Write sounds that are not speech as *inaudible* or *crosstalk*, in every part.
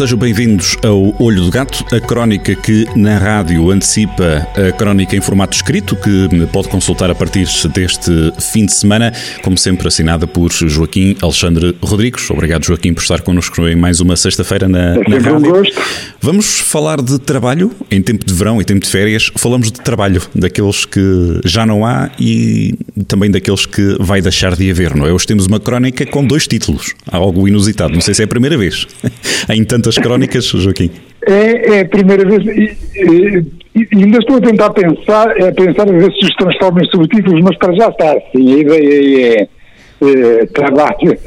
Sejam bem-vindos ao Olho do Gato, a crónica que na rádio antecipa a crónica em formato escrito, que pode consultar a partir deste fim de semana, como sempre assinada por Joaquim Alexandre Rodrigues. Obrigado, Joaquim, por estar connosco em mais uma sexta-feira na, é na rádio. Gosto. Vamos falar de trabalho em tempo de verão, em tempo de férias. Falamos de trabalho, daqueles que já não há e também daqueles que vai deixar de haver, não é? Hoje temos uma crónica com dois títulos, algo inusitado. Não sei se é a primeira vez *laughs* em tantas crónicas, Joaquim. É, é a primeira vez e, e, ainda estou a tentar pensar, é pensar a ver se os transformam em subtítulos, mas para já está assim. A ideia é, é trabalho,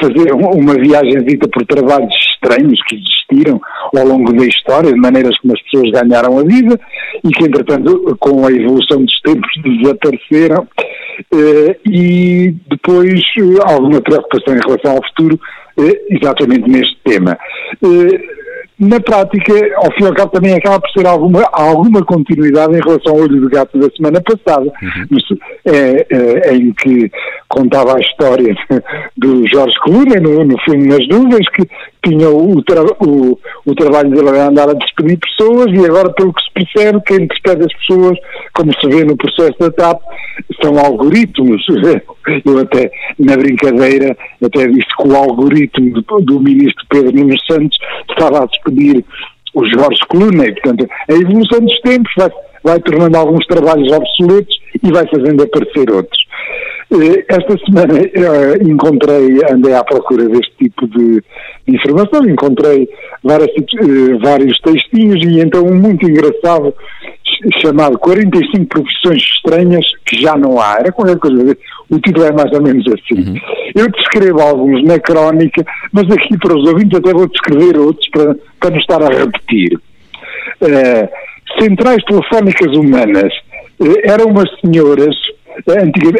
fazer uma viagem dita por trabalhos estranhos que existiram ao longo da história, de maneiras como as pessoas ganharam a vida e que, entretanto, com a evolução dos tempos desapareceram. E depois alguma preocupação em relação ao futuro, exatamente neste tema na prática, ao fim e ao cabo, também acaba por ser alguma, alguma continuidade em relação ao olho do gato da semana passada, uhum. é, é, em que contava a história *laughs* do Jorge Clooney no, no filme Nas Nuvens, que tinha o, tra o, o trabalho a andar a despedir pessoas e agora, pelo que se percebe, quem despede as pessoas, como se vê no processo da TAP, são algoritmos. *laughs* Eu até, na brincadeira, até disse que o algoritmo do, do ministro Pedro Nunes Santos estava a despedir o Jorge Clooney. Portanto, a evolução dos tempos vai, vai tornando alguns trabalhos obsoletos e vai fazendo aparecer outros. Esta semana uh, encontrei, andei à procura deste tipo de, de informação, encontrei várias, uh, vários textinhos e então um muito engraçado chamado 45 profissões estranhas que já não há. Era qualquer coisa, o título é mais ou menos assim. Uhum. Eu descrevo alguns na crónica, mas aqui para os ouvintes até vou descrever outros para, para não estar a repetir. Uh, centrais telefónicas humanas eram umas senhoras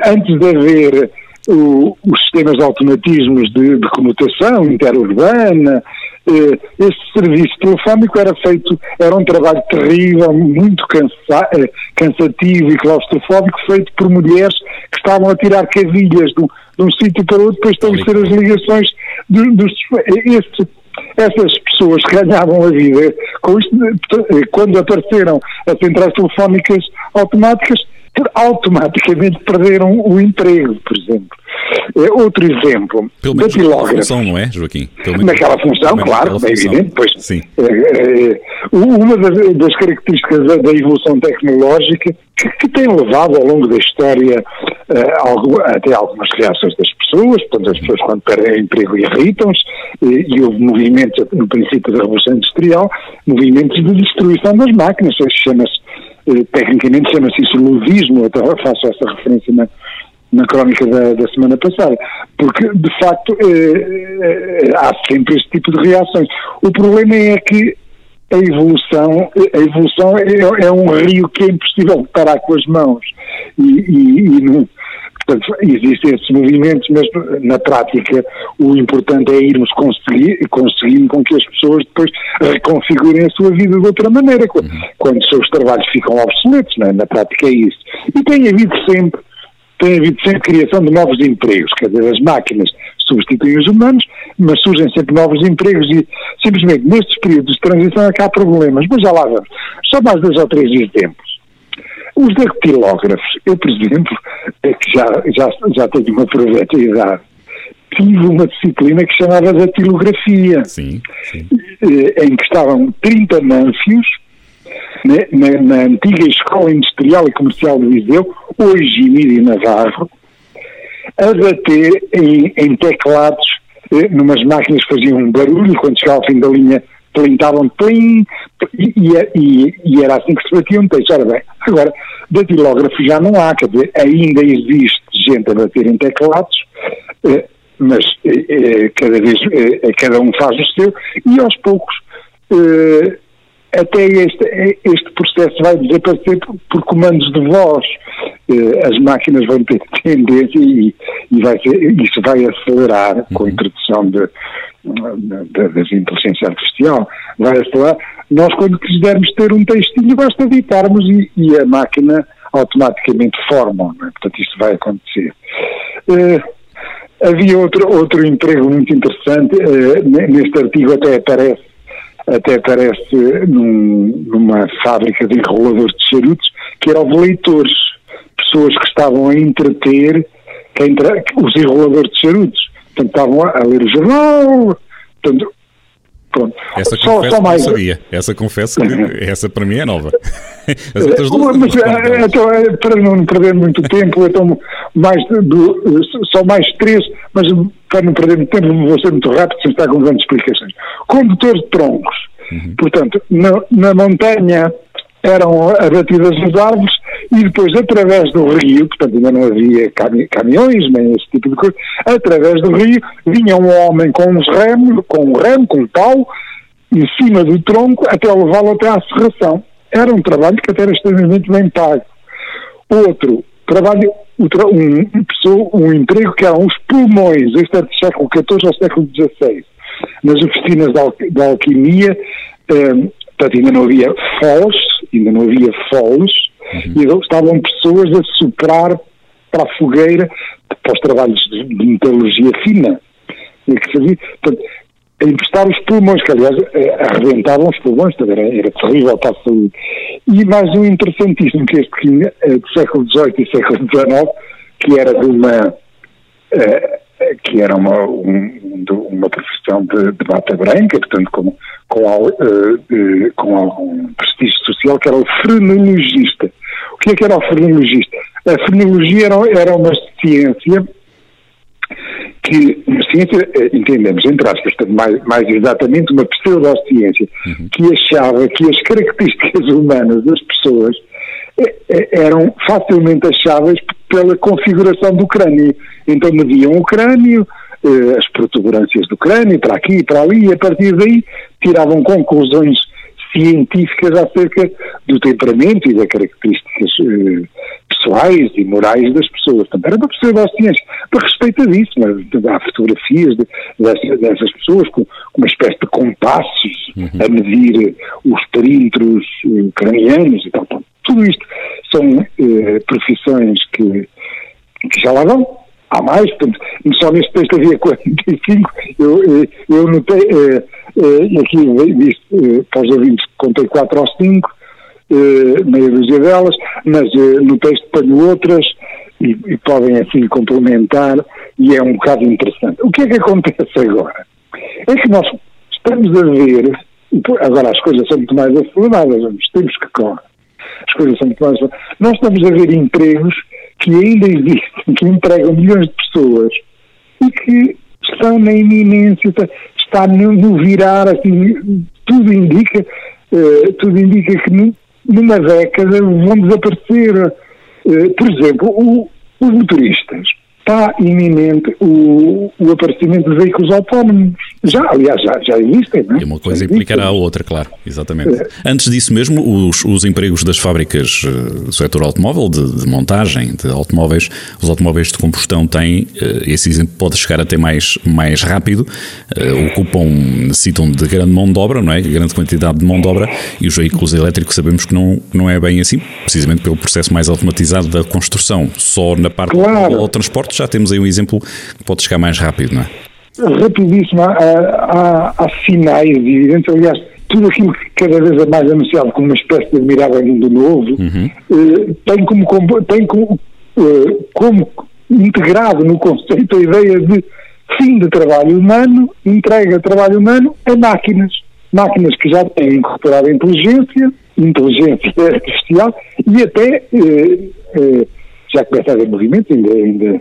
antes de haver o, os sistemas de automatismos de, de comutação interurbana, eh, esse serviço telefónico era feito, era um trabalho terrível, muito cansa, eh, cansativo e claustrofóbico, feito por mulheres que estavam a tirar cavilhas de um, de um sítio para outro para estabelecer as ligações dos. dos esse, essas pessoas ganhavam a vida com isto, eh, quando apareceram as centrais telefónicas automáticas, automaticamente perderam o emprego, por exemplo. É outro exemplo, Pelo menos naquela função, não é, Joaquim? naquela função, claro, é evidente, pois Sim. É, é, uma das, das características da, da, evolução tecnológica que, que, tem levado ao longo da história uh, algo, até algumas reações das pessoas, portanto as pessoas quando perdem emprego irritam-se e, e houve movimentos no princípio da Revolução Industrial, movimentos de destruição das máquinas, chama-se eh, tecnicamente chama-se isso ludismo, até faço essa referência na, na crónica da, da, semana passada, porque de facto eh, eh, há sempre este tipo de reações. O problema é que a evolução, a evolução é, é um rio que é impossível parar com as mãos e, e, e não, Portanto, existem esses movimentos, mas na prática o importante é irmos conseguir, conseguindo com que as pessoas depois reconfigurem a sua vida de outra maneira, quando, uhum. quando os seus trabalhos ficam obsoletos, é? na prática é isso. E tem havido sempre, tem havido sempre criação de novos empregos, quer dizer, as máquinas substituem os humanos, mas surgem sempre novos empregos e simplesmente nestes períodos de transição é que há problemas, mas já lá vamos. Só mais dois ou três exemplos. Os dactilógrafos, eu, por exemplo, é que já, já, já tenho uma proveta idade, tive uma disciplina que se chamava datilografia, sim, sim. Eh, em que estavam 30 mânfios né, na, na, antiga Escola Industrial e Comercial de Viseu, hoje Emílio Navarro, a bater em, em teclados, eh, numas máquinas que faziam um barulho, quando chegava ao fim da linha plintavam plim, e, e, e, era assim que se batiam textos. Ora bem, agora, datilógrafo já não há, quer dizer, ainda existe gente a bater em teclados, eh, mas eh, eh, cada vez cada um faz o seu, e aos poucos até este, este processo vai desaparecer por, por comandos de voz. eh, as máquinas vão ter *laughs* tendência e, e vai ser, isso vai acelerar uhum. com a introdução de, de, das inteligência artificial, vai acelerar. Nós, quando quisermos ter um textinho, basta editarmos e, e a máquina automaticamente forma. É? Portanto, isto vai acontecer. Uh, havia outro, outro emprego muito interessante, uh, neste artigo até aparece até aparece num, numa fábrica de enroladores de charutos, que eram leitores, pessoas que estavam a entreter quem os enroladores de charutos. Portanto, estavam a, ler o jornal, portanto, Pronto. Essa só, confesso só mais... sabia. Essa confesso que essa para mim é nova. *laughs* As outras duas Mas, é, então, é, para não perder muito tempo, então mais do, só mais três, mas para não perder muito tempo, vou ser muito rápido, sem estar com grandes explicações. Condutores de troncos. Uhum. Portanto, na, na montanha eram abatidas as árvores e depois, através do rio, portanto ainda não havia cami caminhões, nem esse tipo de coisa, através do rio vinha um homem com uns remos, com um remo, com um pau, em cima do tronco, até levá-lo até à serração. Era um trabalho que até era extremamente bem pago. Outro, trabalho, um, um emprego que eram os pulmões, este é do século XIV ao século XVI, nas oficinas da, alquimia, um, portanto ainda não havia foles, ainda não havia foles, uhum. e estavam pessoas a soprar para a fogueira para os trabalhos de, de metalurgia fina. E que fazia, portanto, a emprestar os pulmões, que aliás eh, arrebentavam os pulmões, era, era terrível para a saúde. E mais um interessantíssimo, que este tinha, eh, do século XVIII e século XIX, que era de uma. Uh, que era uma, um, uma profissão de, de, bata branca, portanto, com, com, uh, com algum prestígio social, que era o frenologista. O que é que era o frenologista? A frenologia era, era uma ciência que, uma ciência, eh, entendemos, entre aspas, mais, mais exatamente uma pseudociência, uhum. que achava que as características humanas das pessoas eh, eh, eram facilmente acháveis pela configuração do crânio. Então mediam o crânio, as protuberâncias do crânio, para aqui e para ali, e a partir daí tiravam conclusões científicas acerca do temperamento e das características eh, pessoais e morais das pessoas. Também era uma pseudociência, mas respeitadíssima. Há fotografias de, dessas, dessas, pessoas com, com, uma espécie de compassos uhum. a medir os perímetros eh, cranianos e tal. Tudo isto são eh, profissões que, que já lá vão há mais, portanto, só neste texto havia 45, eu, eh, eu notei, eh, eh, aqui disse, eh, para os ouvintes, contei 4 ou 5, eh, meia dúzia delas, mas eh, no texto tenho outras e, e, podem assim complementar e é um bocado interessante. O que é que acontece agora? É que nós estamos a ver, agora as coisas são muito mais aceleradas, os tempos que correm, as coisas são muito mais nós estamos a ver empregos que ainda existem, que empregam milhões de pessoas e que estão na iminência, está no, no virar, assim, tudo indica, uh, tudo indica que numa década vão desaparecer, uh, por exemplo, o, os motoristas está iminente o, o aparecimento de veículos autónomos. Já, aliás, já, já existem, não é? E uma coisa implicará a outra, claro, exatamente. É. Antes disso mesmo, os, os empregos das fábricas eh, do setor automóvel, de, de, montagem de automóveis, os automóveis de combustão têm, eh, esse exemplo pode chegar até mais, mais rápido, uh, ocupam, necessitam de grande mão de obra, não é? Grande quantidade de mão de obra, e os veículos elétricos sabemos que não, não é bem assim, precisamente pelo processo mais automatizado da construção. Só na parte claro. do transporte já temos aí um exemplo que pode chegar mais rápido, não é? Rapidíssimo. Há, há, há sinais evidentes, aliás, tudo aquilo que cada vez é mais anunciado como uma espécie de admirável mundo novo, uhum. eh, tem como, tem como, eh, como integrado no conceito a ideia de fim de trabalho humano, entrega de trabalho humano a máquinas. Máquinas que já têm incorporado inteligência, inteligência artificial e até eh, eh já começa a haver movimentos, ainda, ainda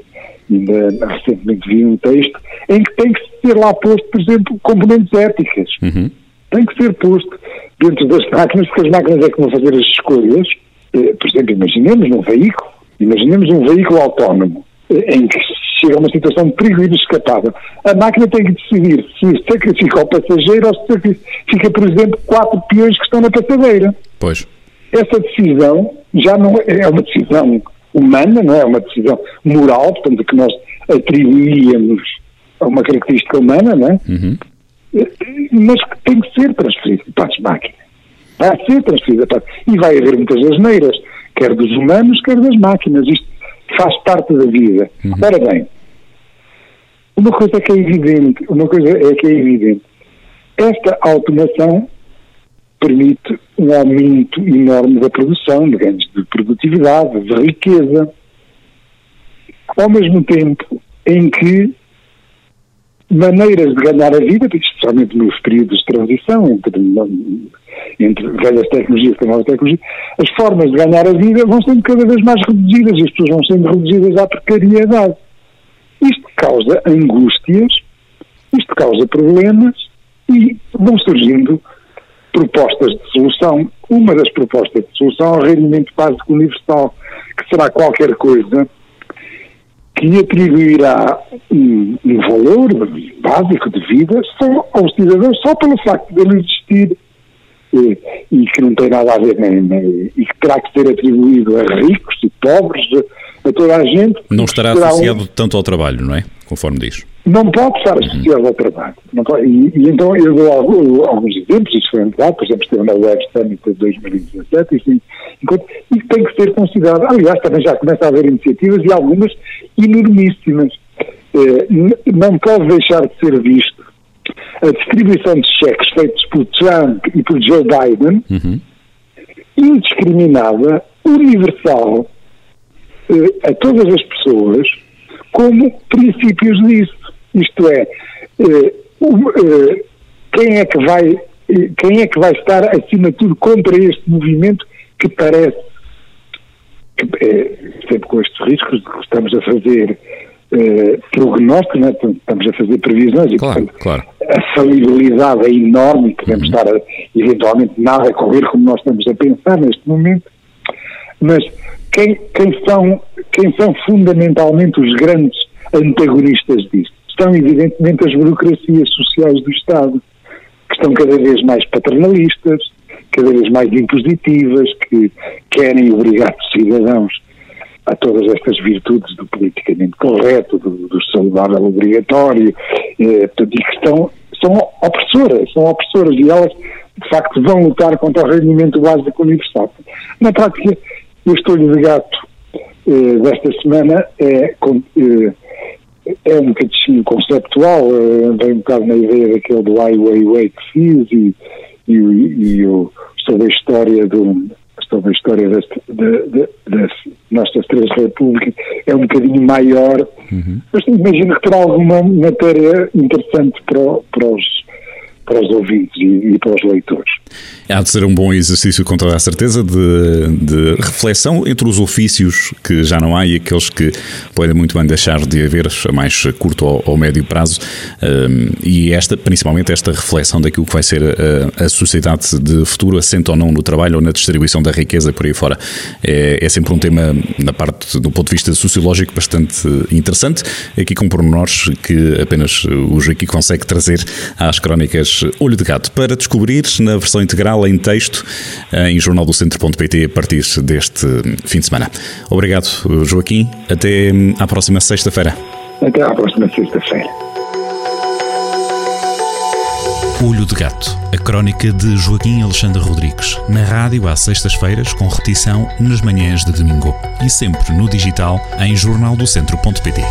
ainda recentemente vi um texto, em que tem que ser lá posto, por exemplo, componentes éticas. Uhum. Tem que ser posto dentro das máquinas, porque as máquinas é que vão fazer as escolhas. Eh, por exemplo, imaginemos um veículo, imaginemos um veículo autónomo, eh, em que chega a uma situação de perigo inescapável. A máquina tem que decidir se sacrifica o passageiro ou se sacrifica, por exemplo, quatro peões que estão na passadeira. Pois. Essa decisão já não é, é uma decisão humana, não é? Uma decisão moral, portanto, que nós atribuíamos a uma característica humana, não é? Uhum. Mas que tem que ser transferida para as máquinas. Vai ser transferida para. E vai haver muitas asneiras, quer dos humanos, quer das máquinas. Isto faz parte da vida. Uhum. Ora bem, uma coisa que é evidente, uma coisa é que é evidente. Esta automação permite um aumento enorme da produção, de ganhos de produtividade, de riqueza, ao mesmo tempo em que maneiras de ganhar a vida, especialmente nos períodos de transição entre, entre velhas tecnologias e novas tecnologias, as formas de ganhar a vida vão sendo cada vez mais reduzidas e as pessoas vão sendo reduzidas à precariedade. Isto causa angústias, isto causa problemas e vão surgindo propostas de solução. Uma das propostas de solução é o rendimento básico universal, que será qualquer coisa que atribuirá um, um, valor básico de vida só aos cidadãos, só pelo facto de ele existir e, e que não tem nada a ver nem, nem, e que terá que ser atribuído a ricos e pobres, a toda a gente. Não estará associado um... tanto ao trabalho, não é? Conforme diz. Não pode estar associado ao trabalho. Pode, e, e, então eu dou alguns, alguns exemplos, isso foi verdade, por exemplo, esteve na Web Summit de 2017, isso, enquanto, isso tem que ser considerado. Aliás, também já começa a haver iniciativas e algumas enormíssimas. Eh, não pode deixar de ser visto a distribuição de cheques feitos por Trump e por Joe Biden, uhum. indiscriminada, universal, eh, a todas as pessoas, como princípios disso. Isto é, eh, eh, quem é que vai quem é que vai estar acima de tudo contra este movimento que parece que, sempre com estes riscos que estamos a fazer eh, prognóstico, né? estamos a fazer previsões e, claro, portanto, claro. a falibilidade é enorme e podemos uhum. estar a, eventualmente nada a correr como nós estamos a pensar neste momento, mas quem, quem, são, quem são fundamentalmente os grandes antagonistas disto? São evidentemente as burocracias sociais do Estado, que estão cada vez mais paternalistas, cada vez mais impositivas, que querem obrigar os cidadãos a todas estas virtudes do politicamente correto, do, do saudável obrigatório, eh, e que estão, são opressoras, são opressoras e elas, de facto, vão lutar contra o rendimento básico universal. Na prática, o estolho de gato eh, desta semana é, eh, é um bocadinho conceptual, eh, vem um bocado na ideia daquele do Ai Weiwei que fiz e, e, e o, sobre a história do sobre a história das, de, das nossas três repúblicas é um bocadinho maior, uhum. mas imagino que terá alguma matéria interessante para, para os para os ouvintes e, para os leitores. Há de ser um bom exercício, com toda a certeza, de, de, reflexão entre os ofícios que já não há e aqueles que podem muito bem deixar de haver a mais curto ou, ou médio prazo. Um, e esta, principalmente esta reflexão daquilo que vai ser a, a, sociedade de futuro, assente ou não no trabalho ou na distribuição da riqueza por aí fora. É, é sempre um tema, na parte do ponto de vista sociológico, bastante interessante. Aqui com pormenores que apenas o Joaquim consegue trazer às crónicas Olho de Gato para descobrir na versão integral em texto em jornaldocentro.pt a partir deste fim de semana. Obrigado, Joaquim. Até à próxima sexta-feira. Até à próxima sexta-feira. Olho de Gato, a crónica de Joaquim Alexandre Rodrigues, na rádio às sextas-feiras, com repetição nas manhãs de domingo e sempre no digital em jornaldocentro.pt.